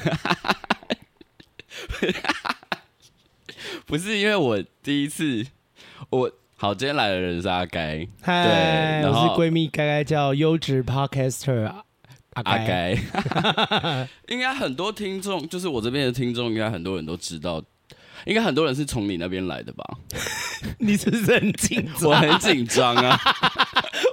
不是因为我第一次，我好，今天来的人是阿该，嗨，对，我是闺蜜该该叫优质 podcaster 阿阿该，应该很多听众，就是我这边的听众，应该很多人都知道。应该很多人是从你那边来的吧？你是不是很紧张？我很紧张啊！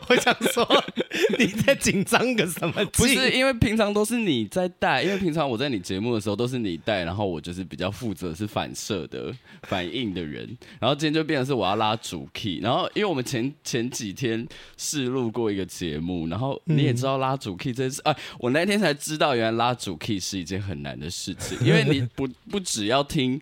我想说 你在紧张个什么？不是因为平常都是你在带，因为平常我在你节目的时候都是你带，然后我就是比较负责是反射的 反应的人。然后今天就变成是我要拉主 key，然后因为我们前前几天试录过一个节目，然后你也知道拉主 key 这件事，哎、嗯啊，我那天才知道原来拉主 key 是一件很难的事情，因为你不不只要听。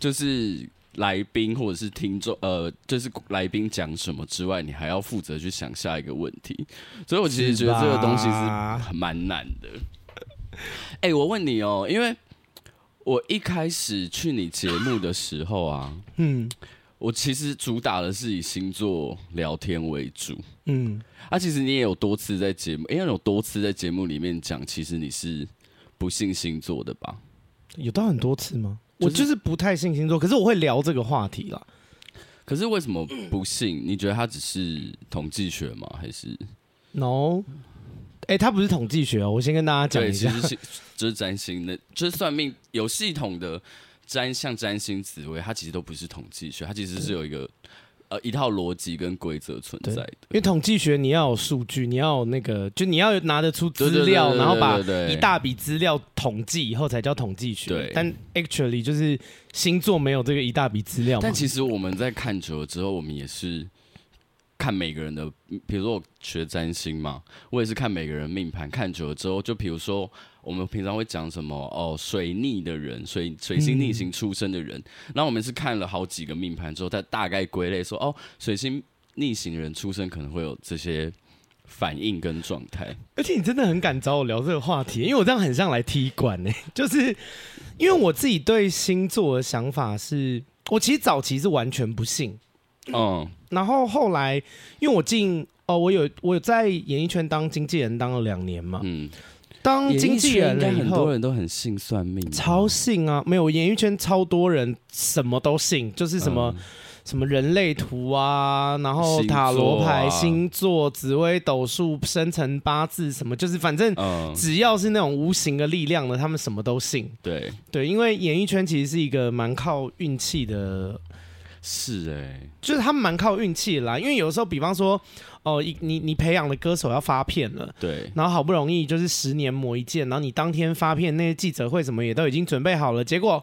就是来宾或者是听众，呃，就是来宾讲什么之外，你还要负责去想下一个问题，所以我其实觉得这个东西是蛮难的。哎、欸，我问你哦，因为我一开始去你节目的时候啊，嗯，我其实主打的是以星座聊天为主，嗯，啊，其实你也有多次在节目，因为有多次在节目里面讲，其实你是不信星座的吧？有到很多次吗？我就是不太信星座，可是我会聊这个话题啦。可是为什么不信？你觉得它只是统计学吗？还是？No，哎、欸，它不是统计学哦。我先跟大家讲一下，其实是就是占星的，就是算命有系统的占，像占星、紫薇，它其实都不是统计学，它其实是有一个。呃，一套逻辑跟规则存在的，因为统计学你要有数据，你要有那个，就你要拿得出资料，然后把一大笔资料统计以后才叫统计学。对，但 actually 就是星座没有这个一大笔资料。但其实我们在看久了之后，我们也是看每个人的，比如说我学占星嘛，我也是看每个人命盘，看久了之后，就比如说。我们平常会讲什么？哦，水逆的人，水水星逆行出生的人。那、嗯、我们是看了好几个命盘之后，再大概归类说，哦，水星逆行人出生可能会有这些反应跟状态。而且你真的很敢找我聊这个话题，因为我这样很像来踢馆呢。就是因为我自己对星座的想法是，我其实早期是完全不信。嗯。然后后来，因为我进哦，我有我有在演艺圈当经纪人当了两年嘛。嗯。当经纪人了以后，很多人都很信算命，超信啊！没有演艺圈超多人什么都信，就是什么、嗯、什么人类图啊，然后塔罗牌、星座、紫微斗数、生辰八字什么，就是反正只要是那种无形的力量的，他们什么都信。对对，因为演艺圈其实是一个蛮靠运气的，是哎、欸，就是他们蛮靠运气啦。因为有时候，比方说。哦，一你你培养的歌手要发片了，对，然后好不容易就是十年磨一剑，然后你当天发片，那些记者会什么也都已经准备好了，结果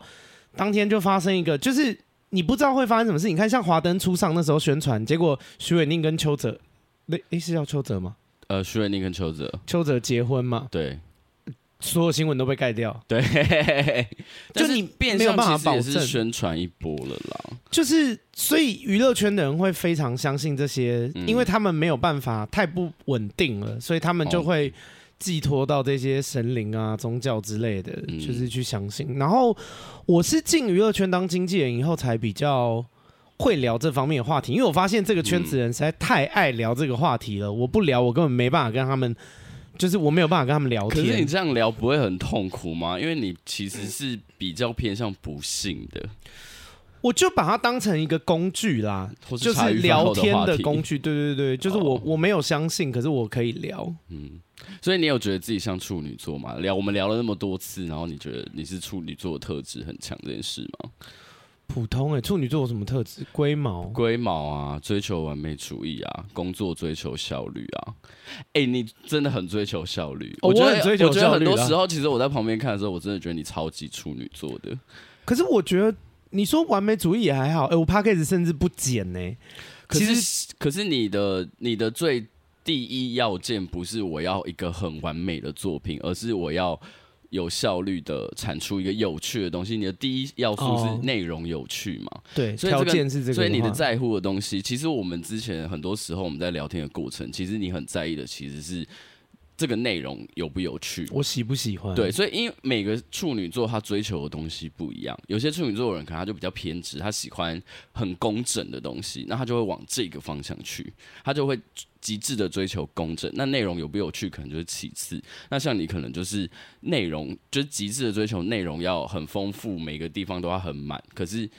当天就发生一个，就是你不知道会发生什么事。你看，像华灯初上那时候宣传，结果徐伟宁跟邱泽，那诶是叫邱泽吗？呃，徐伟宁跟邱泽，邱泽结婚嘛？对。所有新闻都被盖掉，对，就你没有办法保证是宣传一波了啦。就是，所以娱乐圈的人会非常相信这些，嗯、因为他们没有办法太不稳定了，所以他们就会寄托到这些神灵啊、宗教之类的，嗯、就是去相信。然后我是进娱乐圈当经纪人以后，才比较会聊这方面的话题，因为我发现这个圈子人实在太爱聊这个话题了。我不聊，我根本没办法跟他们。就是我没有办法跟他们聊天。可是你这样聊不会很痛苦吗？因为你其实是比较偏向不幸的。我就把它当成一个工具啦，就是聊天的工具。对对对，就是我我没有相信，可是我可以聊。嗯，所以你有觉得自己像处女座吗？聊我们聊了那么多次，然后你觉得你是处女座的特质很强这件事吗？普通哎、欸，处女座有什么特质？龟毛，龟毛啊，追求完美主义啊，工作追求效率啊。哎、欸，你真的很追求效率。哦、我觉得，我很追求效率。我觉得很多时候，其实我在旁边看的时候，我真的觉得你超级处女座的。可是我觉得你说完美主义也还好。哎、欸，我 Podcast 甚至不减呢、欸。可是，其实可是你的你的最第一要件不是我要一个很完美的作品，而是我要。有效率的产出一个有趣的东西，你的第一要素是内容有趣嘛？哦、对，所以条件是这个，所以你的在乎的东西，其实我们之前很多时候我们在聊天的过程，其实你很在意的其实是这个内容有不有趣，我喜不喜欢？对，所以因为每个处女座他追求的东西不一样，有些处女座的人可能他就比较偏执，他喜欢很工整的东西，那他就会往这个方向去，他就会极致的追求工整。那内容有不有趣，可能就是其次。那像你可能就是内容，就是极致的追求内容要很丰富，每个地方都要很满，可是。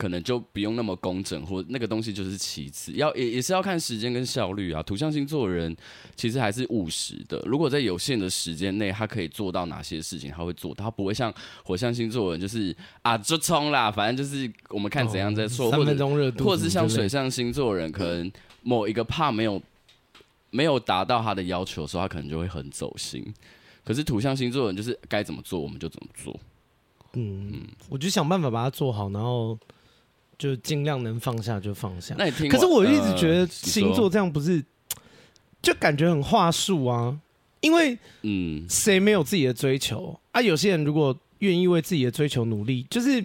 可能就不用那么工整，或那个东西就是其次，要也也是要看时间跟效率啊。土象星座的人其实还是务实的，如果在有限的时间内，他可以做到哪些事情，他会做到，他不会像火象星座的人就是啊就冲啦，反正就是我们看怎样再说，三分钟热度，或者是像水象星座的人，可能某一个 part 没有没有达到他的要求的时候，他可能就会很走心。可是土象星座的人就是该怎么做我们就怎么做，嗯嗯，我就想办法把它做好，然后。就尽量能放下就放下。那你听，可是我一直觉得星座这样不是，呃、就感觉很话术啊。因为，嗯，谁没有自己的追求啊？有些人如果愿意为自己的追求努力，就是。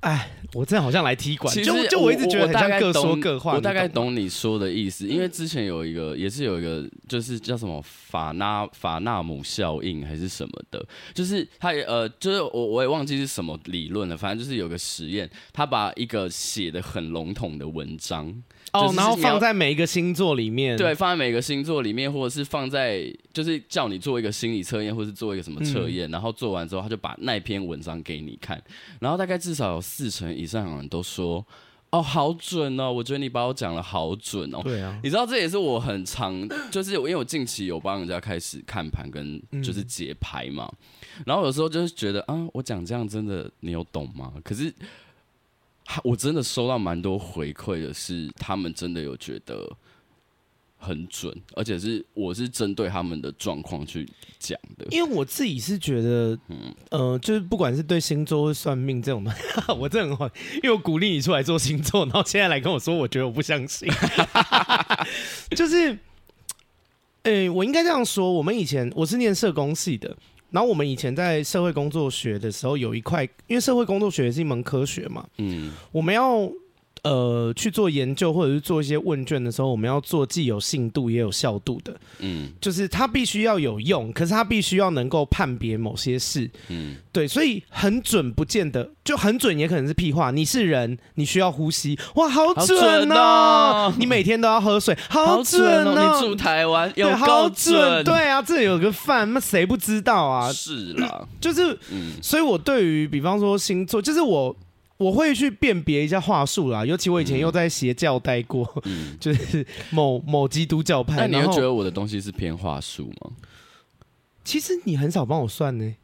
哎，我这好像来踢馆，就就我一直觉得很像各说各话。我大概懂你说的意思，因为之前有一个，也是有一个，就是叫什么法纳法纳姆效应还是什么的，就是他也呃，就是我我也忘记是什么理论了，反正就是有个实验，他把一个写的很笼统的文章。哦，然后放在每一个星座里面，对，放在每个星座里面，或者是放在，就是叫你做一个心理测验，或者是做一个什么测验，嗯、然后做完之后，他就把那篇文章给你看，然后大概至少有四成以上的人都说，哦，好准哦，我觉得你把我讲的好准哦。对啊，你知道这也是我很常，就是因为我近期有帮人家开始看盘跟就是解牌嘛，嗯、然后有时候就是觉得，啊，我讲这样真的你有懂吗？可是。我真的收到蛮多回馈的，是他们真的有觉得很准，而且是我是针对他们的状况去讲的。因为我自己是觉得，嗯，呃，就是不管是对星座或算命这种的，我真的很好，因为我鼓励你出来做星座，然后现在来跟我说，我觉得我不相信，就是，哎、欸，我应该这样说，我们以前我是念社工系的。然后我们以前在社会工作学的时候，有一块，因为社会工作学是一门科学嘛，嗯，我们要。呃，去做研究或者是做一些问卷的时候，我们要做既有信度也有效度的，嗯，就是它必须要有用，可是它必须要能够判别某些事，嗯，对，所以很准不见得就很准，也可能是屁话。你是人，你需要呼吸，哇，好准哦！你每天都要喝水，好准哦！你住台湾，有好准，对啊，这里有个饭，那谁不知道啊？是啦，就是，所以我对于比方说星座，就是我。我会去辨别一下话术啦，尤其我以前又在邪教待过，嗯、就是某某基督教派。那你会觉得我的东西是偏话术吗？其实你很少帮我算呢，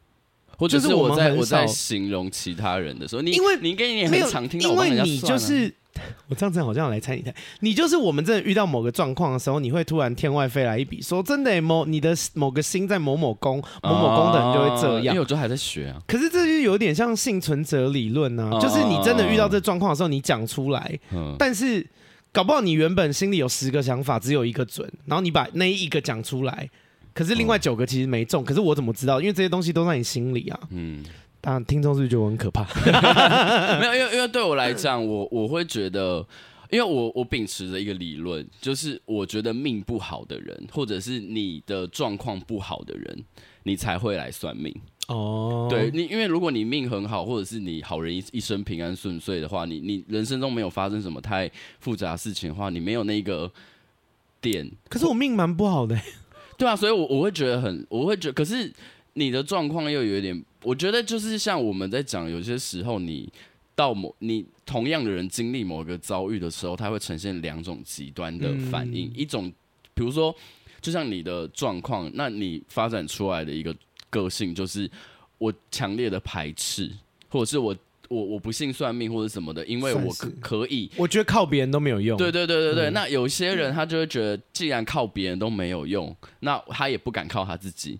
或者是我在我在形容其他人的时候，你因为你跟你很常听到因为你就是。我这样子好像来猜你猜，你就是我们真的遇到某个状况的时候，你会突然天外飞来一笔，说真的某你的某个星在某某宫，某某宫的人就会这样。因为我就还在学啊。可是这就有点像幸存者理论啊，就是你真的遇到这状况的时候，你讲出来，但是搞不好你原本心里有十个想法，只有一个准，然后你把那一个讲出来，可是另外九个其实没中，可是我怎么知道？因为这些东西都在你心里啊。嗯。啊，听众是不是觉得我很可怕？没有，因为因为对我来讲，我我会觉得，因为我我秉持着一个理论，就是我觉得命不好的人，或者是你的状况不好的人，你才会来算命。哦，对你，因为如果你命很好，或者是你好人一一生平安顺遂的话，你你人生中没有发生什么太复杂的事情的话，你没有那个点。可是我命蛮不好的，对啊，所以我我会觉得很，我会觉得，可是你的状况又有一点。我觉得就是像我们在讲，有些时候你到某你同样的人经历某个遭遇的时候，他会呈现两种极端的反应。嗯、一种，比如说，就像你的状况，那你发展出来的一个个性就是我强烈的排斥，或者是我我我不信算命或者什么的，因为我可可以，我觉得靠别人都没有用。对对对对对。嗯、那有些人他就会觉得，既然靠别人都没有用，那他也不敢靠他自己，哦、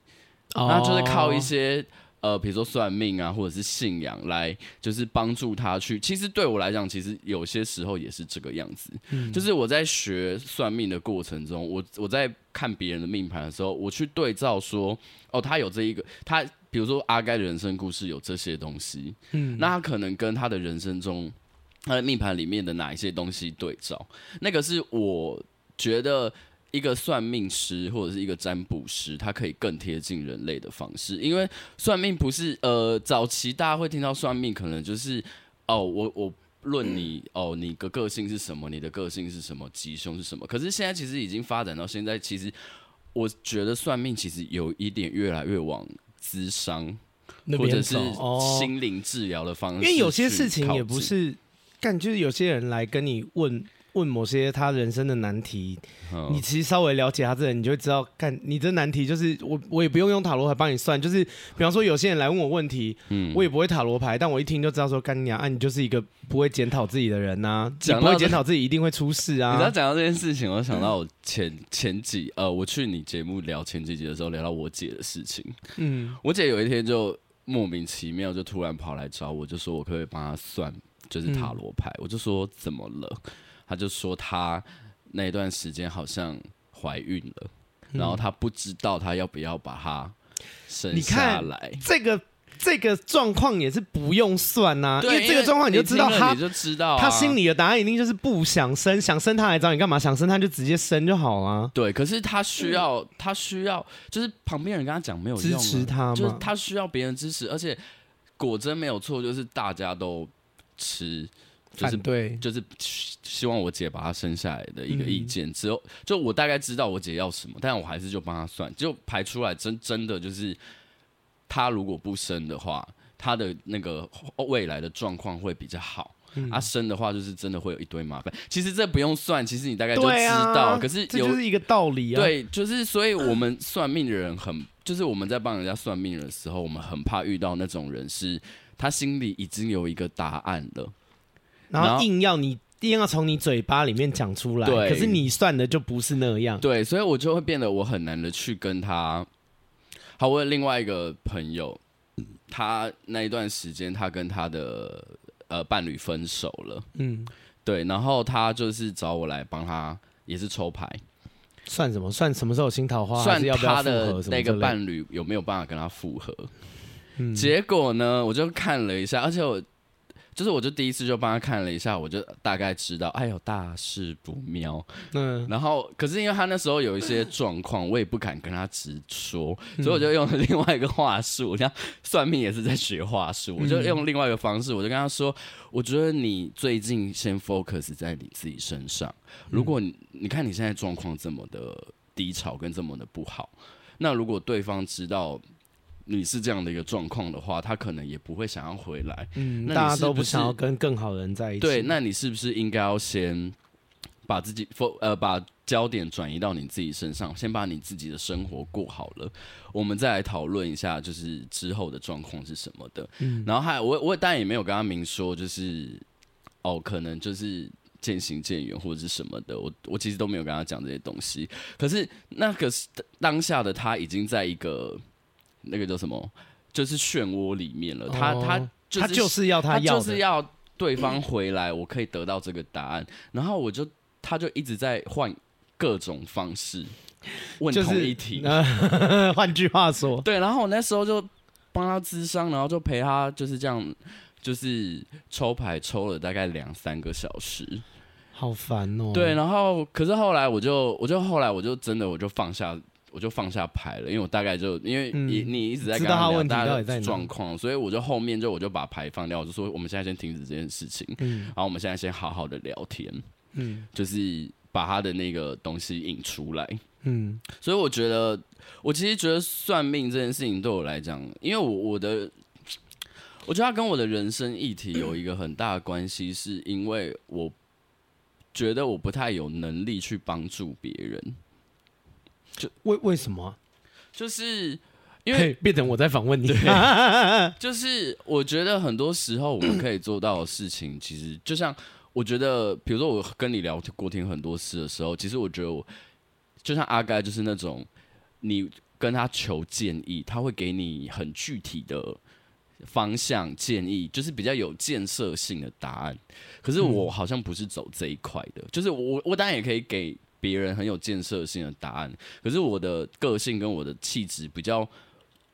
那就是靠一些。呃，比如说算命啊，或者是信仰来，就是帮助他去。其实对我来讲，其实有些时候也是这个样子。嗯，就是我在学算命的过程中，我我在看别人的命盘的时候，我去对照说，哦，他有这一个，他比如说阿该的人生故事有这些东西，嗯，那他可能跟他的人生中他的命盘里面的哪一些东西对照，那个是我觉得一个算命师或者是一个占卜师，他可以更贴近人类的方式，因为算命不是呃，早期大家会听到算命，可能就是哦，我我论你哦，你的个性是什么，你的个性是什么，吉凶是什么。可是现在其实已经发展到现在，其实我觉得算命其实有一点越来越往智商或者是心灵治疗的方式，因为有些事情也不是干，就是有些人来跟你问。问某些他人生的难题，嗯、你其实稍微了解他这人，你就会知道，看你这难题就是我，我也不用用塔罗牌帮你算，就是比方说有些人来问我问题，嗯，我也不会塔罗牌，但我一听就知道说，干娘啊，你就是一个不会检讨自己的人呐、啊，你不会检讨自己一定会出事啊。你知道讲到这件事情，我想到我前前几呃，我去你节目聊前几集的时候，聊到我姐的事情，嗯，我姐有一天就莫名其妙就突然跑来找我，就说我可不可以帮她算，就是塔罗牌，嗯、我就说怎么了？他就说他那段时间好像怀孕了，嗯、然后他不知道他要不要把他生下来。这个这个状况也是不用算呐、啊，因为这个状况你就知道他，你就知道、啊、他心里的答案一定就是不想生，想生他来找你干嘛？想生他就直接生就好了。对，可是他需要，嗯、他需要，就是旁边人跟他讲没有用、啊，支持他吗？就是他需要别人支持，而且果真没有错，就是大家都吃。就是对，就是希望我姐把她生下来的一个意见。只有就我大概知道我姐要什么，但我还是就帮她算，就排出来真真的就是，她如果不生的话，她的那个未来的状况会比较好。嗯、啊，生的话就是真的会有一堆麻烦。其实这不用算，其实你大概就知道。啊、可是有这就是一个道理啊。对，就是所以我们算命的人很，就是我们在帮人家算命的时候，我们很怕遇到那种人，是他心里已经有一个答案了。然后硬要你硬要从你嘴巴里面讲出来，对，可是你算的就不是那样。对，所以我就会变得我很难的去跟他。好，我有另外一个朋友，他那一段时间他跟他的呃伴侣分手了，嗯，对，然后他就是找我来帮他，也是抽牌，算什么？算什么时候有新桃花？算他的那个伴侣有没有办法跟他复合？嗯，结果呢，我就看了一下，而且我。就是，我就第一次就帮他看了一下，我就大概知道，哎呦，大事不妙。嗯，然后可是因为他那时候有一些 状况，我也不敢跟他直说，所以我就用了另外一个话术。像算命也是在学话术，我就用另外一个方式，我就跟他说，我觉得你最近先 focus 在你自己身上。如果你你看你现在状况这么的低潮跟这么的不好，那如果对方知道。你是这样的一个状况的话，他可能也不会想要回来。嗯，大家都不想要跟更好的人在一起。对，那你是不是应该要先把自己呃把焦点转移到你自己身上，先把你自己的生活过好了，我们再来讨论一下，就是之后的状况是什么的。嗯，然后还我我当然也没有跟他明说，就是哦，可能就是渐行渐远或者是什么的。我我其实都没有跟他讲这些东西。可是那个当下的他已经在一个。那个叫什么？就是漩涡里面了。他他就是他就是要他要他就是要对方回来，我可以得到这个答案。然后我就他就一直在换各种方式问同一题。换句话说，对。然后我那时候就帮他咨商，然后就陪他就是这样，就是抽牌抽了大概两三个小时，好烦哦。对，然后可是后来我就我就后来我就真的我就放下。我就放下牌了，因为我大概就因为你、嗯、你一直在跟他聊大家的状况，所以我就后面就我就把牌放掉，我就说我们现在先停止这件事情，嗯、然后我们现在先好好的聊天，嗯，就是把他的那个东西引出来，嗯，所以我觉得我其实觉得算命这件事情对我来讲，因为我我的我觉得他跟我的人生议题有一个很大的关系，是因为我觉得我不太有能力去帮助别人。就为为什么？就是因为变成我在访问你。就是我觉得很多时候我们可以做到的事情，其实就像我觉得，比如说我跟你聊过天很多次的时候，其实我觉得我就像阿该，就是那种你跟他求建议，他会给你很具体的方向建议，就是比较有建设性的答案。可是我好像不是走这一块的，就是我我当然也可以给。别人很有建设性的答案，可是我的个性跟我的气质比较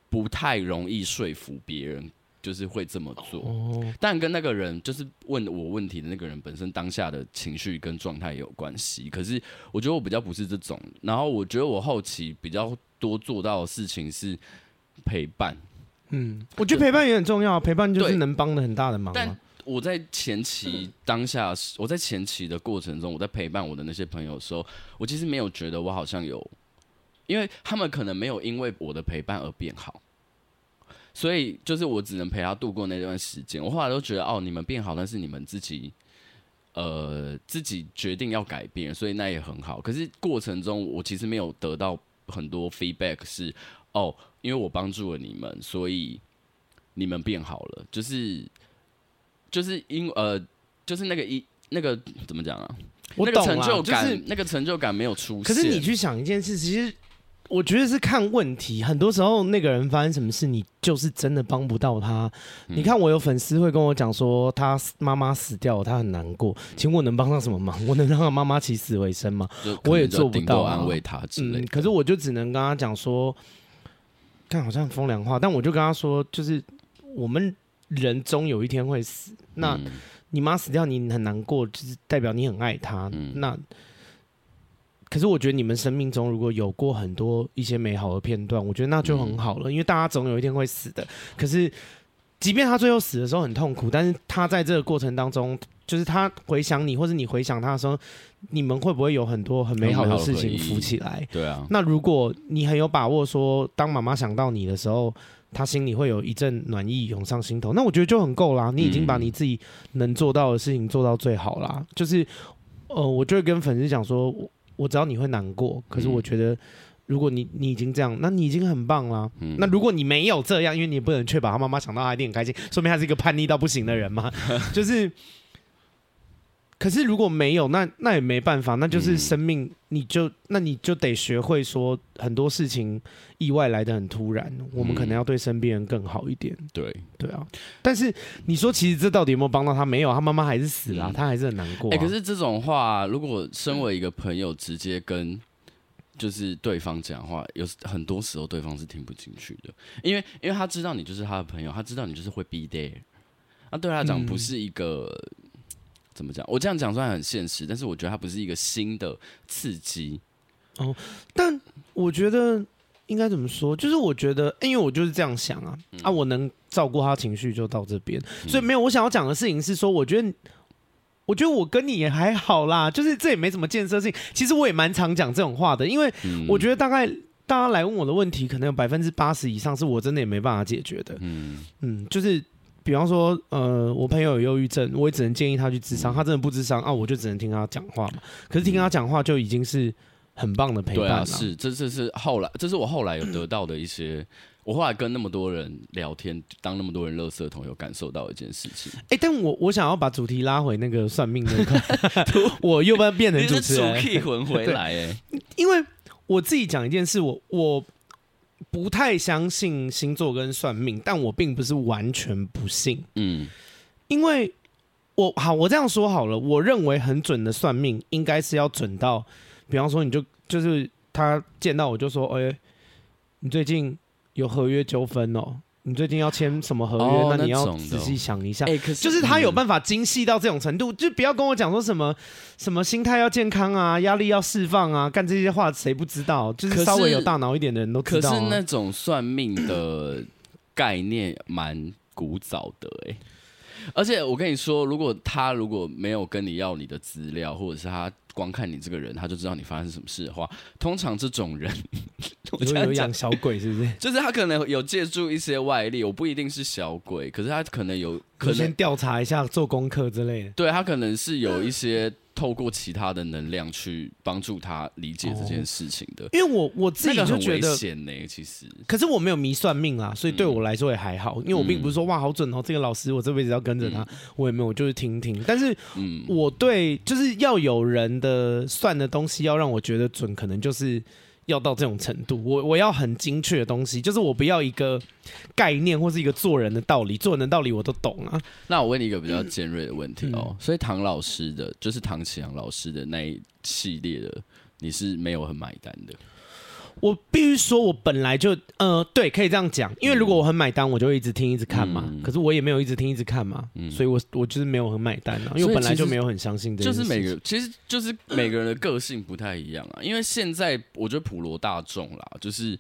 不太容易说服别人就是会这么做。哦，但跟那个人就是问我问题的那个人本身当下的情绪跟状态有关系。可是我觉得我比较不是这种，然后我觉得我后期比较多做到的事情是陪伴。嗯，我觉得陪伴也很重要，陪伴就是能帮的很大的忙。但我在前期当下，我在前期的过程中，我在陪伴我的那些朋友的时候，我其实没有觉得我好像有，因为他们可能没有因为我的陪伴而变好，所以就是我只能陪他度过那段时间。我后来都觉得，哦，你们变好，但是你们自己，呃，自己决定要改变，所以那也很好。可是过程中，我其实没有得到很多 feedback，是哦。因为我帮助了你们，所以你们变好了。就是就是因呃，就是那个一那个怎么讲啊？我懂啊，那个成就是那个成就感没有出现。可是你去想一件事，其实我觉得是看问题。很多时候那个人发生什么事，你就是真的帮不到他。嗯、你看，我有粉丝会跟我讲说，他妈妈死掉了，他很难过。请问我能帮上什么忙？我能让他妈妈起死回生吗？我也做不到安慰他之类的。嗯，可是我就只能跟他讲说。看，好像风凉话，但我就跟他说，就是我们人终有一天会死。那你妈死掉，你很难过，就是代表你很爱她。嗯、那可是我觉得你们生命中如果有过很多一些美好的片段，我觉得那就很好了，因为大家总有一天会死的。可是，即便他最后死的时候很痛苦，但是他在这个过程当中。就是他回想你，或者你回想他的时候，你们会不会有很多很美好的事情浮起来？对啊。那如果你很有把握说，当妈妈想到你的时候，他心里会有一阵暖意涌上心头，那我觉得就很够啦。你已经把你自己能做到的事情做到最好啦。嗯、就是，呃，我就会跟粉丝讲说，我我知道你会难过，可是我觉得，如果你你已经这样，那你已经很棒啦。嗯、那如果你没有这样，因为你不能确保他妈妈想到他一定很开心，说明他是一个叛逆到不行的人嘛。就是。可是如果没有，那那也没办法，那就是生命，你就那你就得学会说很多事情意外来的很突然，我们可能要对身边人更好一点。对对啊，但是你说其实这到底有没有帮到他？没有，他妈妈还是死了，他还是很难过。哎，可是这种话，如果身为一个朋友直接跟就是对方讲话，有很多时候对方是听不进去的，因为因为他知道你就是他的朋友，他知道你就是会 be there，那对他讲不是一个。怎么讲？我这样讲虽然很现实，但是我觉得它不是一个新的刺激。哦，但我觉得应该怎么说？就是我觉得，因为我就是这样想啊，嗯、啊，我能照顾他情绪就到这边，嗯、所以没有。我想要讲的事情是说，我觉得，我觉得我跟你也还好啦，就是这也没什么建设性。其实我也蛮常讲这种话的，因为我觉得大概大家来问我的问题，可能有百分之八十以上是我真的也没办法解决的。嗯嗯，就是。比方说，呃，我朋友有忧郁症，我也只能建议他去治商。他真的不治商啊，我就只能听他讲话嘛。可是听他讲话就已经是很棒的陪伴了。啊、是，这这是后来，这是我后来有得到的一些。嗯、我后来跟那么多人聊天，当那么多人垃圾桶，有感受到一件事情。哎、欸，但我我想要把主题拉回那个算命那块，我又不要变成主持人，可以混回来 哎。因为我自己讲一件事，我我。不太相信星座跟算命，但我并不是完全不信。嗯，因为我好，我这样说好了，我认为很准的算命，应该是要准到，比方说，你就就是他见到我就说，哎、欸，你最近有合约纠纷哦。你最近要签什么合约？哦、那你要仔细想一下。哎，可是就是他有办法精细到这种程度，嗯、就不要跟我讲说什么什么心态要健康啊，压力要释放啊，干这些话谁不知道？就是稍微有大脑一点的人都知道、啊。可是那种算命的概念蛮古早的哎、欸，而且我跟你说，如果他如果没有跟你要你的资料，或者是他。光看你这个人，他就知道你发生什么事的话，通常这种人，我觉得有养小鬼是不是？就是他可能有借助一些外力，我不一定是小鬼，可是他可能有，可能先调查一下，做功课之类的。对，他可能是有一些。透过其他的能量去帮助他理解这件事情的，因为我我自己就觉得险呢。其实，可是我没有迷算命啊，所以对我来说也还好。因为我并不是说哇好准哦，这个老师我这辈子要跟着他，我也没有，我就是听听。但是，我对就是要有人的算的东西要让我觉得准，可能就是。要到这种程度，我我要很精确的东西，就是我不要一个概念或是一个做人的道理，做人的道理我都懂啊。那我问你一个比较尖锐的问题哦，嗯、所以唐老师的，就是唐启阳老师的那一系列的，你是没有很买单的？我必须说，我本来就呃，对，可以这样讲，因为如果我很买单，我就一直听一直看嘛。嗯、可是我也没有一直听一直看嘛，嗯、所以我我就是没有很买单啊，因为我本来就没有很相信这。就是每个其实就是每个人的个性不太一样啊，因为现在我觉得普罗大众啦，就是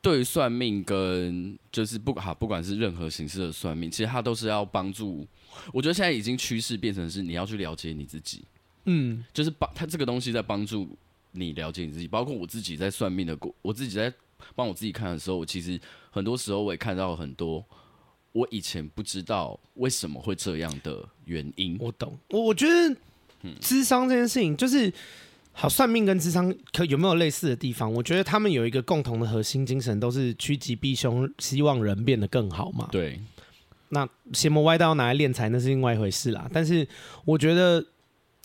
对算命跟就是不好，不管是任何形式的算命，其实它都是要帮助。我觉得现在已经趋势变成是你要去了解你自己，嗯，就是帮他这个东西在帮助。你了解你自己，包括我自己在算命的过，我自己在帮我自己看的时候，我其实很多时候我也看到很多我以前不知道为什么会这样的原因。我懂，我我觉得，智商这件事情就是好，算命跟智商可有没有类似的地方？我觉得他们有一个共同的核心精神，都是趋吉避凶，希望人变得更好嘛。对，那邪魔歪道拿来敛财那是另外一回事啦。但是我觉得。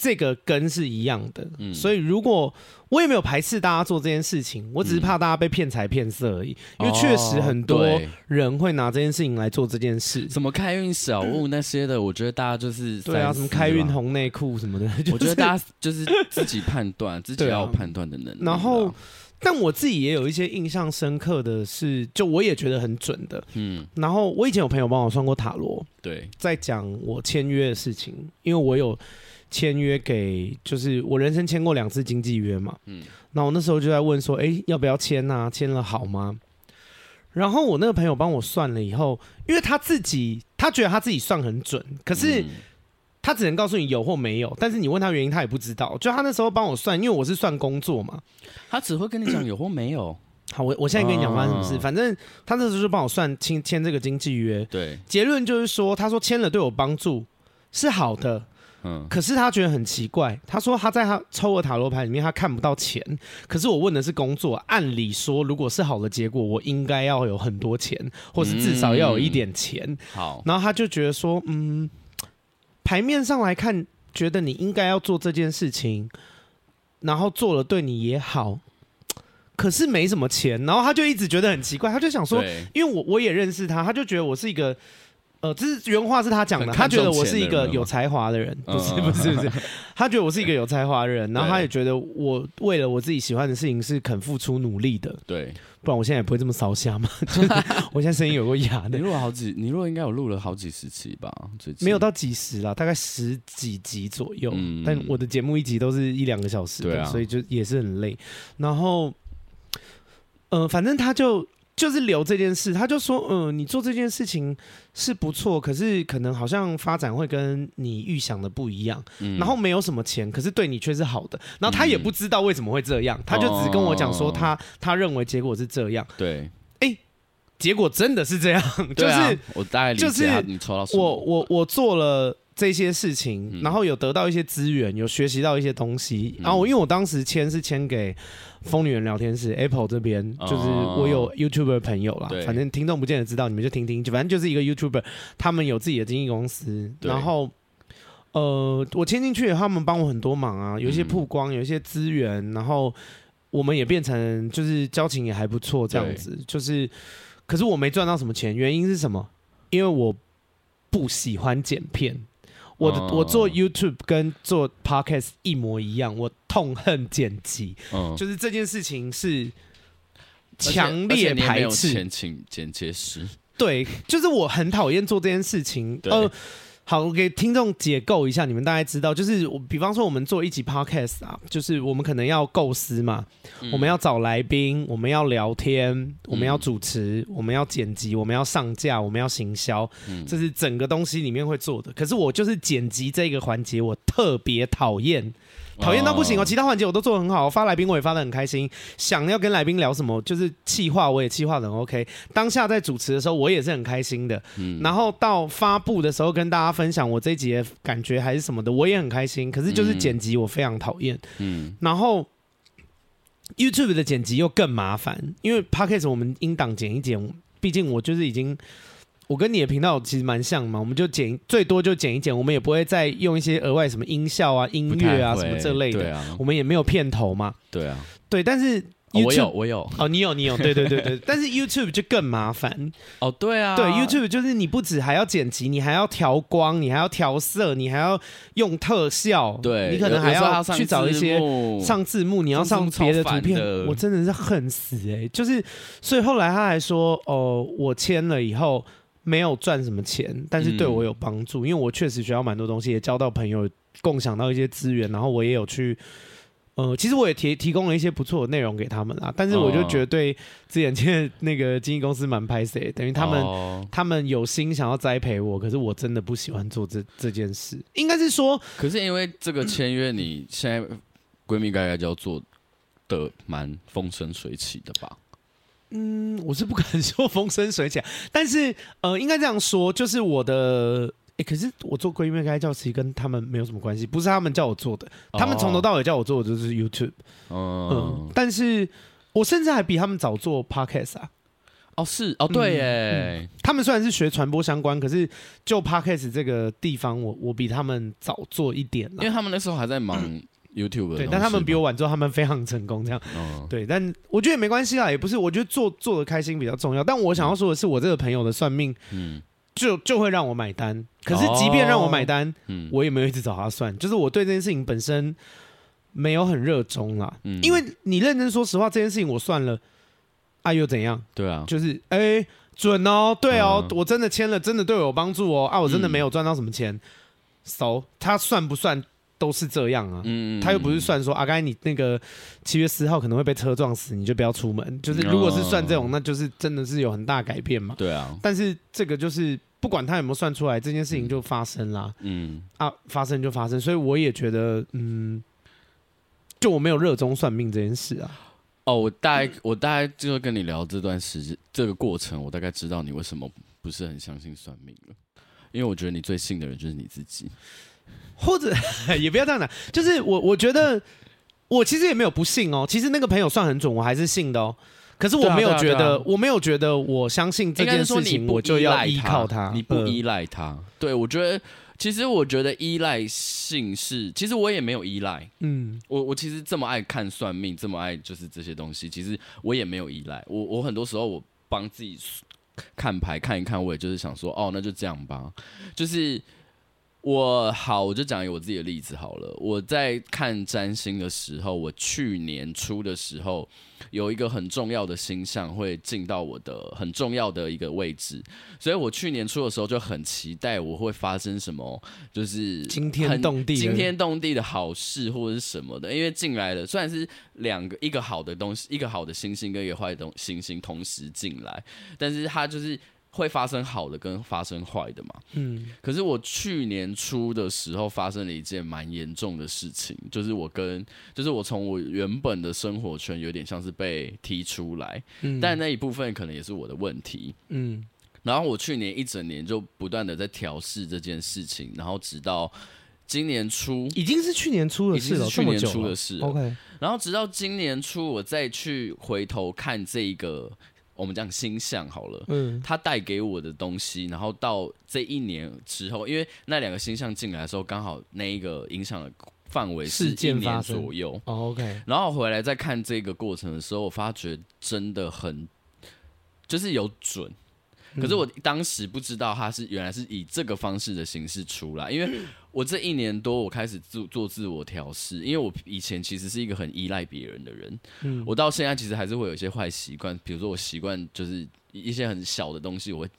这个根是一样的，嗯、所以如果我也没有排斥大家做这件事情，我只是怕大家被骗财骗色而已。嗯、因为确实很多人会拿这件事情来做这件事，什么开运小物那些的，我觉得大家就是 对啊，什么开运红内裤什么的，就是、我觉得大家就是自己判断，自己要有判断的能力。然后，但我自己也有一些印象深刻的是，就我也觉得很准的，嗯。然后我以前有朋友帮我算过塔罗，对，在讲我签约的事情，因为我有。签约给就是我人生签过两次经纪约嘛，嗯，那我那时候就在问说，哎、欸，要不要签啊？签了好吗？然后我那个朋友帮我算了以后，因为他自己他觉得他自己算很准，可是他只能告诉你有或没有，但是你问他原因，他也不知道。就他那时候帮我算，因为我是算工作嘛，他只会跟你讲有或没有。好，我我现在跟你讲发生什么事，反正他那时候就帮我算签签这个经纪约，对，结论就是说，他说签了对我帮助是好的。嗯，可是他觉得很奇怪。他说他在他抽的塔罗牌里面，他看不到钱。可是我问的是工作，按理说如果是好的结果，我应该要有很多钱，或是至少要有一点钱。嗯、好，然后他就觉得说，嗯，牌面上来看，觉得你应该要做这件事情，然后做了对你也好，可是没什么钱。然后他就一直觉得很奇怪，他就想说，因为我我也认识他，他就觉得我是一个。呃，这是原话是他讲的，他觉得我是一个有才华的人，不是不是不是，他觉得我是一个有才华的人，然后他也觉得我为了我自己喜欢的事情是肯付出努力的，对，不然我现在也不会这么烧瞎嘛。我现在声音有个哑的，你录了好几，你录应该有录了好几十期吧？没有到几十啦，大概十几集左右。但我的节目一集都是一两个小时的，所以就也是很累。然后，呃，反正他就。就是留这件事，他就说，嗯、呃，你做这件事情是不错，可是可能好像发展会跟你预想的不一样，嗯、然后没有什么钱，可是对你却是好的，然后他也不知道为什么会这样，嗯、他就只跟我讲说他、哦、他认为结果是这样，对，哎、欸，结果真的是这样，就是、啊、我大概理解就是你抽到我我我做了。这些事情，然后有得到一些资源，有学习到一些东西。然后因为我当时签是签给疯女人聊天室 Apple 这边，就是我有 YouTuber 朋友啦，反正听众不见得知道，你们就听听，反正就是一个 YouTuber，他们有自己的经纪公司。然后，呃，我签进去，他们帮我很多忙啊，有一些曝光，有一些资源，然后我们也变成就是交情也还不错这样子。就是，可是我没赚到什么钱，原因是什么？因为我不喜欢剪片。我的我做 YouTube 跟做 Podcast 一模一样，我痛恨剪辑，嗯、就是这件事情是强烈排斥。请剪接师，对，就是我很讨厌做这件事情。呃，好，我给听众解构一下，你们大概知道，就是我比方说我们做一集 Podcast 啊，就是我们可能要构思嘛，嗯、我们要找来宾，我们要聊天，我们要主持，嗯、我们要剪辑，我们要上架，我们要行销，嗯、这是整个东西里面会做的。可是我就是剪辑这个环节，我特别讨厌。讨厌到不行哦！其他环节我都做得很好，发来宾我也发的很开心。想要跟来宾聊什么，就是气话我也气话得很 OK。当下在主持的时候，我也是很开心的。嗯，然后到发布的时候，跟大家分享我这一集的感觉还是什么的，我也很开心。可是就是剪辑我非常讨厌。嗯，然后 YouTube 的剪辑又更麻烦，因为 Podcast 我们音档剪一剪，毕竟我就是已经。我跟你的频道其实蛮像嘛，我们就剪最多就剪一剪，我们也不会再用一些额外什么音效啊、音乐啊什么这类的。对啊，我们也没有片头嘛。对啊，对，但是哦、我有，我有。哦，你有，你有，对对对对。但是 YouTube 就更麻烦。哦，对啊，对 YouTube 就是你不止还要剪辑，你还要调光，你还要调色，你还要用特效。对，你可能还要去找一些上字幕，你要上别的图片。我真的是恨死哎、欸！就是，所以后来他还说，哦，我签了以后没有赚什么钱，但是对我有帮助，嗯、因为我确实学到蛮多东西，也交到朋友，共享到一些资源，然后我也有去。呃，其实我也提提供了一些不错的内容给他们啦，但是我就觉得对之前签那个经纪公司蛮拍谢，等于他们、哦、他们有心想要栽培我，可是我真的不喜欢做这这件事。应该是说，可是因为这个签约，你现在闺蜜该该就要做的蛮风生水起的吧？嗯，我是不敢 说风生水起，但是呃，应该这样说，就是我的。哎、欸，可是我做闺蜜该教其实跟他们没有什么关系，不是他们叫我做的，他们从头到尾叫我做的就是 YouTube。哦、嗯，但是我甚至还比他们早做 Podcast 啊。哦，是哦，对耶、嗯嗯。他们虽然是学传播相关，可是就 Podcast 这个地方我，我我比他们早做一点，因为他们那时候还在忙 YouTube。对，但他们比我晚做，他们非常成功，这样。哦、对，但我觉得也没关系啦，也不是，我觉得做做的开心比较重要。但我想要说的是，我这个朋友的算命，嗯。就就会让我买单，可是即便让我买单，哦、我也没有一直找他算，就是我对这件事情本身没有很热衷啦。嗯、因为你认真说实话，这件事情我算了，啊又怎样？对啊，就是哎、欸、准哦，对哦，嗯、我真的签了，真的对我有帮助哦，啊我真的没有赚到什么钱，so 他算不算？都是这样啊，嗯，他又不是算说啊，刚才你那个七月四号可能会被车撞死，你就不要出门。就是如果是算这种，那就是真的是有很大改变嘛。对啊，但是这个就是不管他有没有算出来，这件事情就发生啦。嗯啊，发生就发生，所以我也觉得，嗯，就我没有热衷算命这件事啊。哦，我大概我大概就跟你聊这段时间这个过程，我大概知道你为什么不是很相信算命了，因为我觉得你最信的人就是你自己。或者 也不要这样讲，就是我我觉得我其实也没有不信哦。其实那个朋友算很准，我还是信的哦。可是我没有觉得，我没有觉得我相信这件事情，我就要依靠他。你不依赖他，对，我觉得其实我觉得依赖性是，其实我也没有依赖。嗯，我我其实这么爱看算命，这么爱就是这些东西，其实我也没有依赖。我我很多时候我帮自己看牌看一看，我也就是想说，哦，那就这样吧，就是。我好，我就讲一个我自己的例子好了。我在看占星的时候，我去年初的时候有一个很重要的星象会进到我的很重要的一个位置，所以我去年初的时候就很期待我会发生什么，就是惊天动地、惊天动地的好事或者是什么的。因为进来了，虽然是两个一个好的东西，一个好的星星跟一个坏的星星同时进来，但是它就是。会发生好的跟发生坏的嘛？嗯，可是我去年初的时候发生了一件蛮严重的事情，就是我跟，就是我从我原本的生活圈有点像是被踢出来，嗯，但那一部分可能也是我的问题，嗯，然后我去年一整年就不断的在调试这件事情，然后直到今年初，已经是去年初的事了，去年初的事，OK，然后直到今年初我再去回头看这一个。我们讲星象好了，嗯，它带给我的东西，然后到这一年之后，因为那两个星象进来的时候，刚好那一个影响的范围是一年左右。哦，OK。然后回来再看这个过程的时候，我发觉真的很，就是有准。可是我当时不知道他是原来是以这个方式的形式出来，因为我这一年多我开始做做自我调试，因为我以前其实是一个很依赖别人的人，嗯，我到现在其实还是会有一些坏习惯，比如说我习惯就是一些很小的东西，我会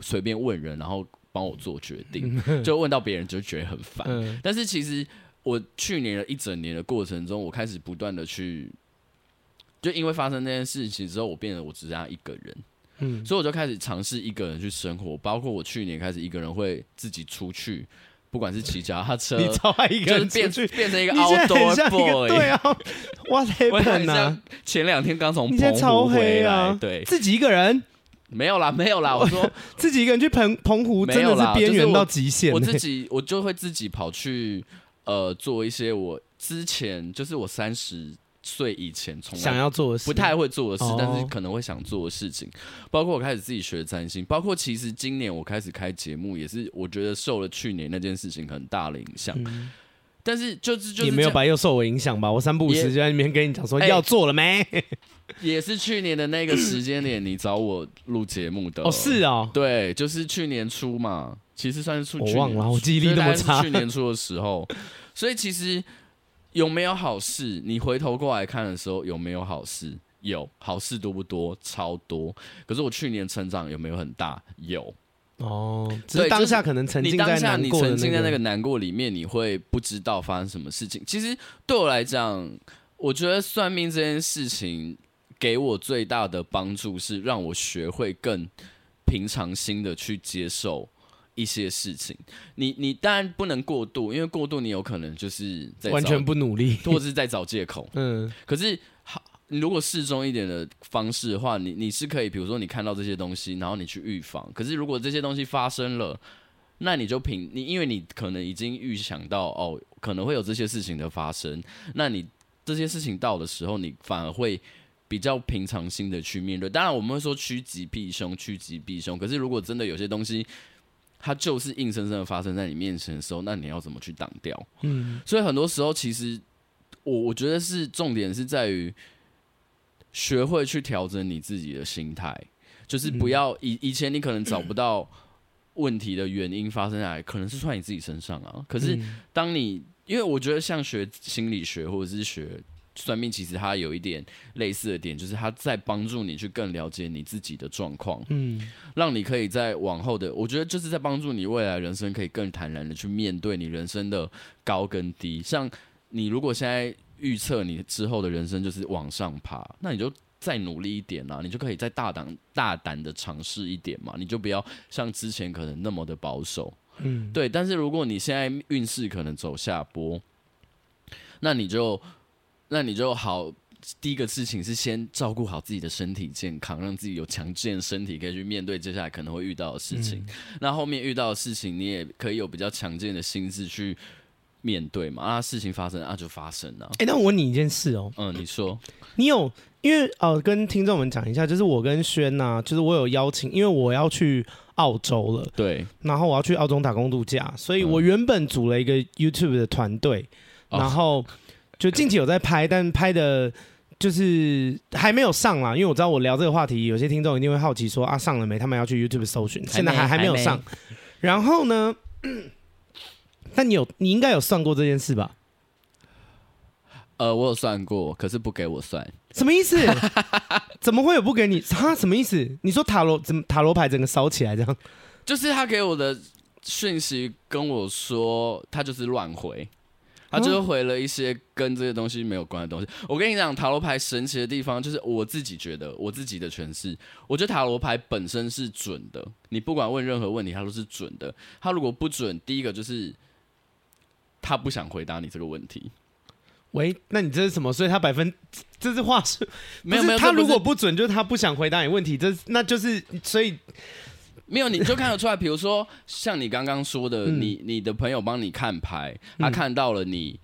随便问人，然后帮我做决定，就 问到别人就觉得很烦。但是其实我去年的一整年的过程中，我开始不断的去，就因为发生那件事情之后，我变得我只剩下一个人。嗯，所以我就开始尝试一个人去生活，包括我去年开始一个人会自己出去，不管是骑脚踏车，你超爱一个人变变成一个 outdoor boy，对啊，哇塞，很像。前两天刚从澎湖回来，对，自己一个人没有啦，没有啦。我说 自己一个人去澎澎湖，真的是边缘到极限。我自己我就会自己跑去呃做一些我之前就是我三十。岁以前从来想要做的事，不太会做的事，但是可能会想做的事情，包括我开始自己学占星，包括其实今年我开始开节目，也是我觉得受了去年那件事情很大的影响。但是就是就是也没有吧，又受我影响吧。我三不五时就在那边跟你讲说要做了没？也是去年的那个时间点，你找我录节目的哦，是哦，对，就是去年初嘛，其实算是初，我忘了，我记忆力那么差。去年初的时候，所以其实有没有好事？你回头过来看的时候，有没有好事？有，好事多不多？超多。可是我去年成长有没有很大？有。哦，只是当下可能沉浸在难过你当下、你沉浸在那个难过里面，你会不知道发生什么事情。其实对我来讲，我觉得算命这件事情。给我最大的帮助是让我学会更平常心的去接受一些事情。你你当然不能过度，因为过度你有可能就是在完全不努力，或者是在找借口。嗯，可是好，你如果适中一点的方式的话，你你是可以，比如说你看到这些东西，然后你去预防。可是如果这些东西发生了，那你就凭你，因为你可能已经预想到哦，可能会有这些事情的发生。那你这些事情到的时候，你反而会。比较平常心的去面对，当然我们会说趋吉避凶，趋吉避凶。可是如果真的有些东西，它就是硬生生的发生在你面前的时候，那你要怎么去挡掉？嗯，所以很多时候其实我我觉得是重点是在于学会去调整你自己的心态，就是不要以以前你可能找不到问题的原因发生在可能是出在你自己身上啊。可是当你因为我觉得像学心理学或者是学。算命其实它有一点类似的点，就是它在帮助你去更了解你自己的状况，嗯，让你可以在往后的，我觉得就是在帮助你未来人生可以更坦然的去面对你人生的高跟低。像你如果现在预测你之后的人生就是往上爬，那你就再努力一点啊，你就可以再大胆大胆的尝试一点嘛，你就不要像之前可能那么的保守，嗯，对。但是如果你现在运势可能走下坡，那你就。那你就好，第一个事情是先照顾好自己的身体健康，让自己有强健的身体可以去面对接下来可能会遇到的事情。嗯、那后面遇到的事情，你也可以有比较强健的心智去面对嘛。啊，事情发生啊，就发生了。哎、欸，那我问你一件事哦。嗯，你说，你有因为呃，跟听众们讲一下，就是我跟轩呐、啊，就是我有邀请，因为我要去澳洲了，对，然后我要去澳洲打工度假，所以我原本组了一个 YouTube 的团队，嗯、然后。哦就近期有在拍，但拍的就是还没有上啦。因为我知道我聊这个话题，有些听众一定会好奇说啊，上了没？他们要去 YouTube 搜寻，现在还还没有上。然后呢，但你有你应该有算过这件事吧？呃，我有算过，可是不给我算，什么意思？怎么会有不给你？他什么意思？你说塔罗怎么塔罗牌整个烧起来这样？就是他给我的讯息跟我说，他就是乱回。他就是回了一些跟这些东西没有关的东西。我跟你讲，塔罗牌神奇的地方就是我自己觉得，我自己的诠释，我觉得塔罗牌本身是准的。你不管问任何问题，它都是准的。它如果不准，第一个就是他不想回答你这个问题。喂，那你这是什么？所以他百分这是话术，没有没有。他如果不准，就是他不想回答你问题。这那就是所以。没有，你就看得出来。比如说，像你刚刚说的，嗯、你你的朋友帮你看牌，他看到了你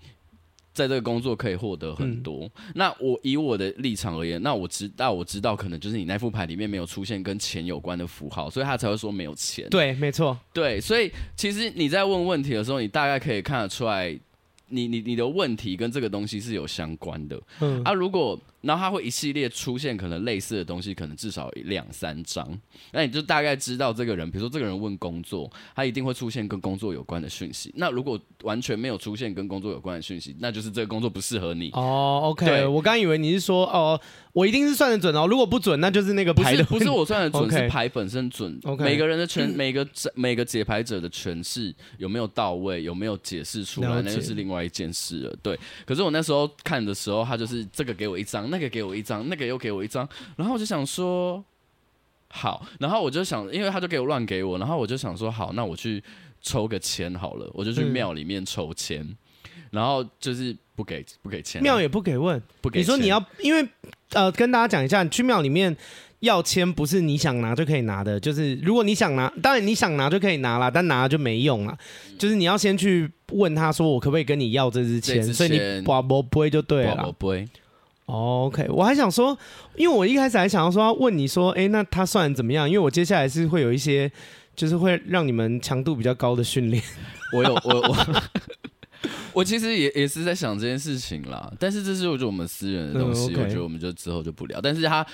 在这个工作可以获得很多。嗯、那我以我的立场而言，那我知道我知道，可能就是你那副牌里面没有出现跟钱有关的符号，所以他才会说没有钱。对，没错。对，所以其实你在问问题的时候，你大概可以看得出来。你你你的问题跟这个东西是有相关的，嗯啊，如果然后它会一系列出现可能类似的东西，可能至少两三张，那你就大概知道这个人，比如说这个人问工作，他一定会出现跟工作有关的讯息。那如果完全没有出现跟工作有关的讯息，那就是这个工作不适合你。哦，OK，对我刚以为你是说哦。我一定是算得准哦，如果不准，那就是那个牌的。不是，不是我算得准，是牌本身准。Okay. 每个人的诠，每个每个解牌者的诠释有没有到位，有没有解释出来，那就是另外一件事了。对。可是我那时候看的时候，他就是这个给我一张，那个给我一张，那个又给我一张，然后我就想说好，然后我就想，因为他就给我乱给我，然后我就想说好，那我去抽个签好了，我就去庙里面抽签。嗯然后就是不给不给钱，庙也不给问，不给。你说你要，因为呃，跟大家讲一下，你去庙里面要签不是你想拿就可以拿的，就是如果你想拿，当然你想拿就可以拿了，但拿了就没用了。嗯、就是你要先去问他说，我可不可以跟你要这支签？所以你拔不不会就对了。不会。OK，我还想说，因为我一开始还想要说要问你说，哎，那他算怎么样？因为我接下来是会有一些，就是会让你们强度比较高的训练。我有我我。我其实也也是在想这件事情啦，但是这是我觉得我们私人的东西，嗯 okay、我觉得我们就之后就不聊。但是他，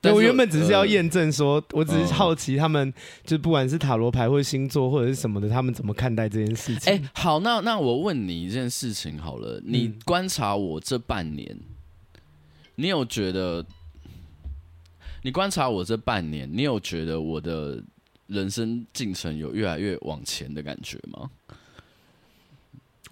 对我原本只是要验证说，呃、我只是好奇他们，就不管是塔罗牌或者星座或者是什么的，他们怎么看待这件事情？哎、欸，好，那那我问你一件事情好了，你观察我这半年，嗯、你有觉得？你观察我这半年，你有觉得我的人生进程有越来越往前的感觉吗？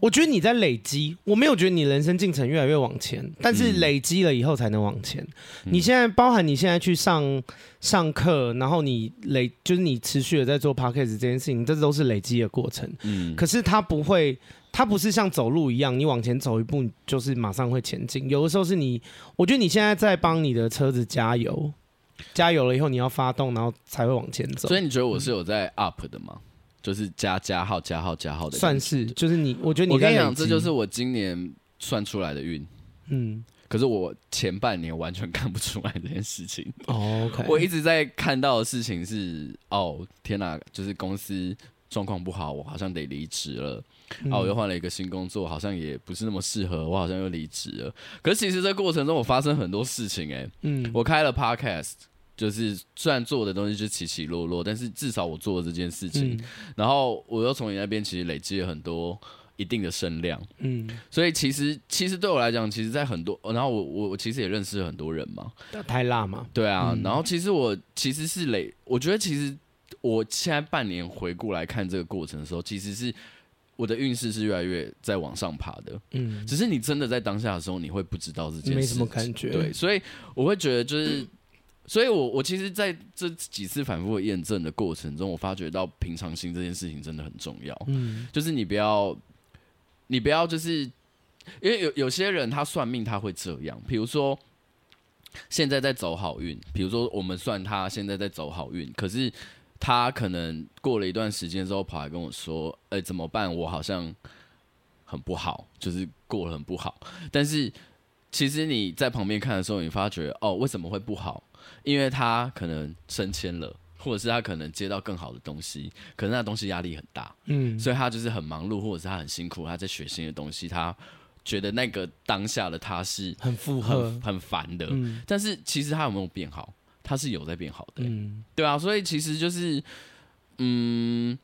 我觉得你在累积，我没有觉得你人生进程越来越往前，但是累积了以后才能往前。嗯、你现在包含你现在去上上课，然后你累就是你持续的在做 podcast 这件事情，这都是累积的过程。嗯，可是它不会，它不是像走路一样，你往前走一步就是马上会前进。有的时候是你，我觉得你现在在帮你的车子加油。加油了以后，你要发动，然后才会往前走。所以你觉得我是有在 up 的吗？嗯、就是加加号、加号、加号的。算是，就是你，我觉得你。我跟你讲，这就是我今年算出来的运。嗯。可是我前半年完全看不出来这件事情。哦。我一直在看到的事情是，哦，天哪，就是公司状况不好，我好像得离职了。嗯、啊，我又换了一个新工作，好像也不是那么适合，我好像又离职了。可是其实这过程中，我发生很多事情、欸，哎，嗯，我开了 Podcast，就是虽然做的东西就起起落落，但是至少我做了这件事情，嗯、然后我又从你那边其实累积了很多一定的声量，嗯，所以其实其实对我来讲，其实，在很多，然后我我我其实也认识了很多人嘛，太辣嘛，对啊，嗯、然后其实我其实是累，我觉得其实我现在半年回顾来看这个过程的时候，其实是。我的运势是越来越在往上爬的，嗯，只是你真的在当下的时候，你会不知道这件事，没什么感觉，对，所以我会觉得就是，嗯、所以我我其实在这几次反复验证的过程中，我发觉到平常心这件事情真的很重要，嗯，就是你不要，你不要就是，因为有有些人他算命他会这样，比如说现在在走好运，比如说我们算他现在在走好运，可是。他可能过了一段时间之后跑来跟我说：“哎，怎么办？我好像很不好，就是过得很不好。”但是其实你在旁边看的时候，你发觉哦，为什么会不好？因为他可能升迁了，或者是他可能接到更好的东西，可是那东西压力很大，嗯，所以他就是很忙碌，或者是他很辛苦，他在学新的东西，他觉得那个当下的他是很负荷、很烦的。嗯，但是其实他有没有变好？他是有在变好的，嗯，对啊，所以其实就是，嗯，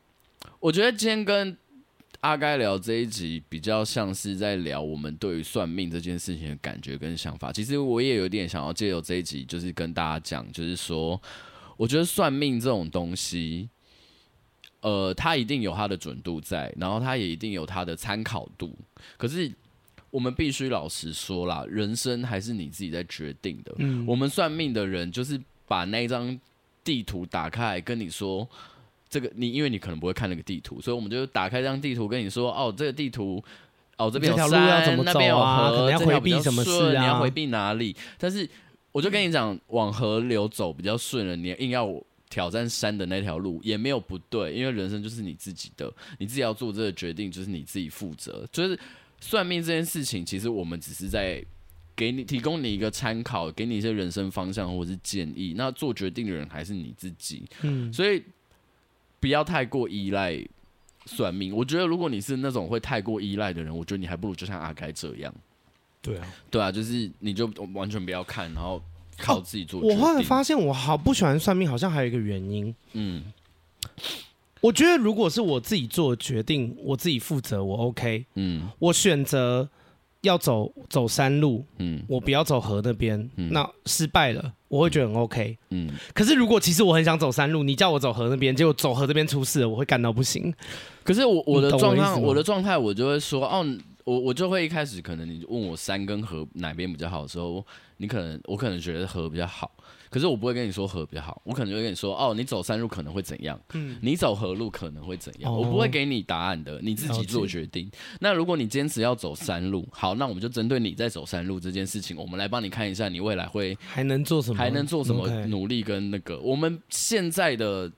我觉得今天跟阿该聊这一集比较像是在聊我们对于算命这件事情的感觉跟想法。其实我也有点想要借由这一集，就是跟大家讲，就是说，我觉得算命这种东西，呃，它一定有它的准度在，然后它也一定有它的参考度。可是我们必须老实说啦，人生还是你自己在决定的。我们算命的人就是。把那张地图打开，跟你说这个你，因为你可能不会看那个地图，所以我们就打开这张地图，跟你说哦，这个地图哦，这边有山，这条路要怎么走啊？可能要回避什么事啊？你要回避哪里？但是我就跟你讲，往河流走比较顺了，你硬要挑战山的那条路也没有不对，因为人生就是你自己的，你自己要做这个决定，就是你自己负责。就是算命这件事情，其实我们只是在。给你提供你一个参考，给你一些人生方向或者是建议。那做决定的人还是你自己，嗯，所以不要太过依赖算命。我觉得如果你是那种会太过依赖的人，我觉得你还不如就像阿该这样。对啊，对啊，就是你就完全不要看，然后靠自己做。我后来发现，我好不喜欢算命，好像还有一个原因。嗯，我觉得如果是我自己做决定，我自己负责，我 OK。嗯，我选择。要走走山路，嗯，我不要走河那边，嗯，那失败了，我会觉得很 OK，嗯。可是如果其实我很想走山路，你叫我走河那边，结果走河这边出事了，我会干到不行。可是我我的状态，我，我的状态，我就会说，哦，我我就会一开始可能你问我山跟河哪边比较好的时候，你可能我可能觉得河比较好。可是我不会跟你说河比较好，我可能就会跟你说哦，你走山路可能会怎样？嗯，你走河路可能会怎样？哦、我不会给你答案的，你自己做决定。那如果你坚持要走山路，好，那我们就针对你在走山路这件事情，我们来帮你看一下，你未来会还能做什么？还能做什么努力跟那个我们现在的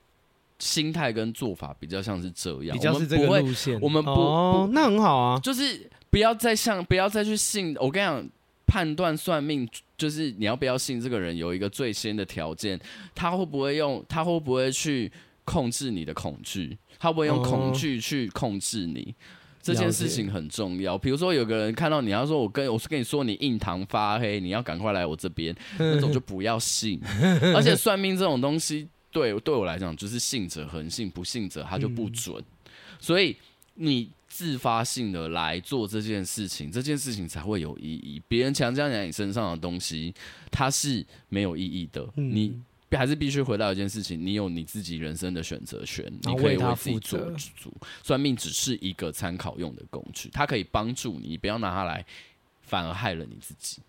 心态跟做法比较像是这样，比较是这个路线。我们不，哦、不那很好啊，就是不要再像不要再去信。我跟你讲。判断算命就是你要不要信这个人，有一个最先的条件，他会不会用，他会不会去控制你的恐惧，他会不会用恐惧去控制你，这件事情很重要。比如说，有个人看到你，他说我跟我是跟你说你印堂发黑，你要赶快来我这边，那种就不要信。而且算命这种东西，对对我来讲就是信者恒信，不信者他就不准。所以你自发性的来做这件事情，这件事情才会有意义。别人强加在你身上的东西，它是没有意义的。你。还是必须回到一件事情，你有你自己人生的选择权，你可以为自己做主。算命只是一个参考用的工具，它可以帮助你，不要拿它来反而害了你自己，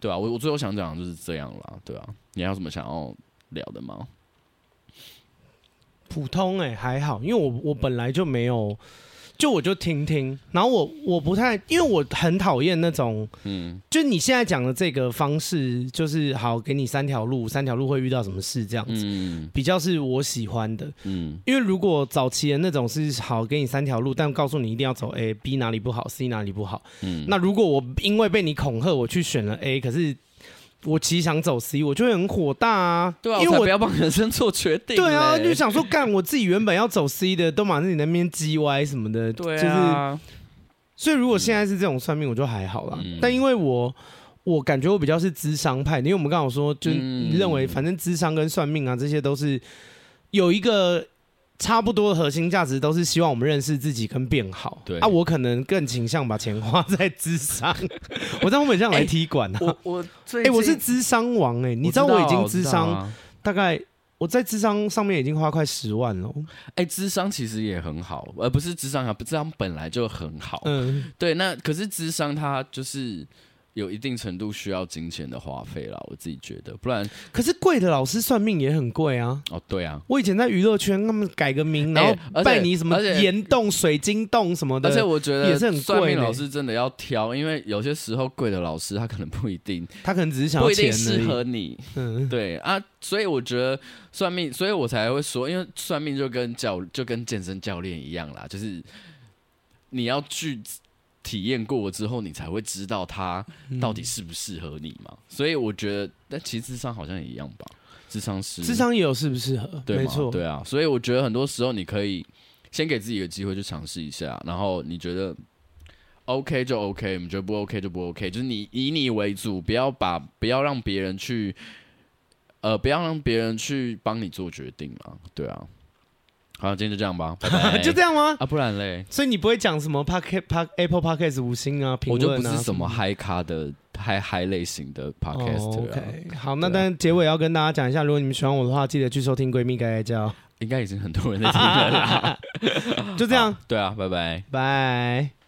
对啊，我我最后想讲的就是这样啦，对啊，你还有什么想要聊的吗？普通哎、欸，还好，因为我我本来就没有。就我就听听，然后我我不太，因为我很讨厌那种，嗯，就你现在讲的这个方式，就是好给你三条路，三条路会遇到什么事这样子，嗯，比较是我喜欢的，嗯，因为如果早期的那种是好给你三条路，但告诉你一定要走 A，B 哪里不好，C 哪里不好，嗯，那如果我因为被你恐吓，我去选了 A，可是。我其实想走 C，我就会很火大啊！对啊，因为我不要帮人生做决定。对啊，就想说干我自己原本要走 C 的，都马上你那边 G Y 什么的，对啊。就是，所以如果现在是这种算命，我就还好啦。嗯、但因为我我感觉我比较是智商派，因为我们刚刚说，就认为反正智商跟算命啊，这些都是有一个。差不多的核心价值都是希望我们认识自己跟变好。对啊，我可能更倾向把钱花在智商。我在后面这样来踢馆啊。我我哎，我是智商王哎，你知道我已经智商大概我在智商上面已经花快十万了。哎，智商其实也很好，而不是智商啊，智商本来就很好。嗯，对，那可是智商它就是。有一定程度需要金钱的花费啦，我自己觉得，不然可是贵的老师算命也很贵啊。哦，对啊，我以前在娱乐圈，他们改个名，然后拜你什么岩洞、水晶洞什么的，而且我觉得也是很贵。算命老师真的要挑，因为有些时候贵的老师他可能不一定，他可能只是想要钱，适合你。嗯，对啊，所以我觉得算命，所以我才会说，因为算命就跟教就跟健身教练一样啦，就是你要去。体验过了之后，你才会知道它到底适不适合你嘛。嗯、所以我觉得，但其实智商好像也一样吧。智商是智商也有适不适合，对吗？没错，对啊。所以我觉得很多时候你可以先给自己一个机会去尝试一下，然后你觉得 OK 就 OK，你觉得不 OK 就不 OK，就是你以你为主，不要把不要让别人去，呃，不要让别人去帮你做决定嘛。对啊。好，今天就这样吧，拜拜就这样吗？啊，不然嘞？所以你不会讲什么 Podcast、Park Apple Podcast 五星啊，评论啊？我就不是什么嗨咖的嗨嗨类型的 Podcast。Oh, OK，好，那但结尾要跟大家讲一下，如果你们喜欢我的话，记得去收听《闺蜜该该叫》，应该已经很多人在听了啦。就这样，对啊，拜拜，拜。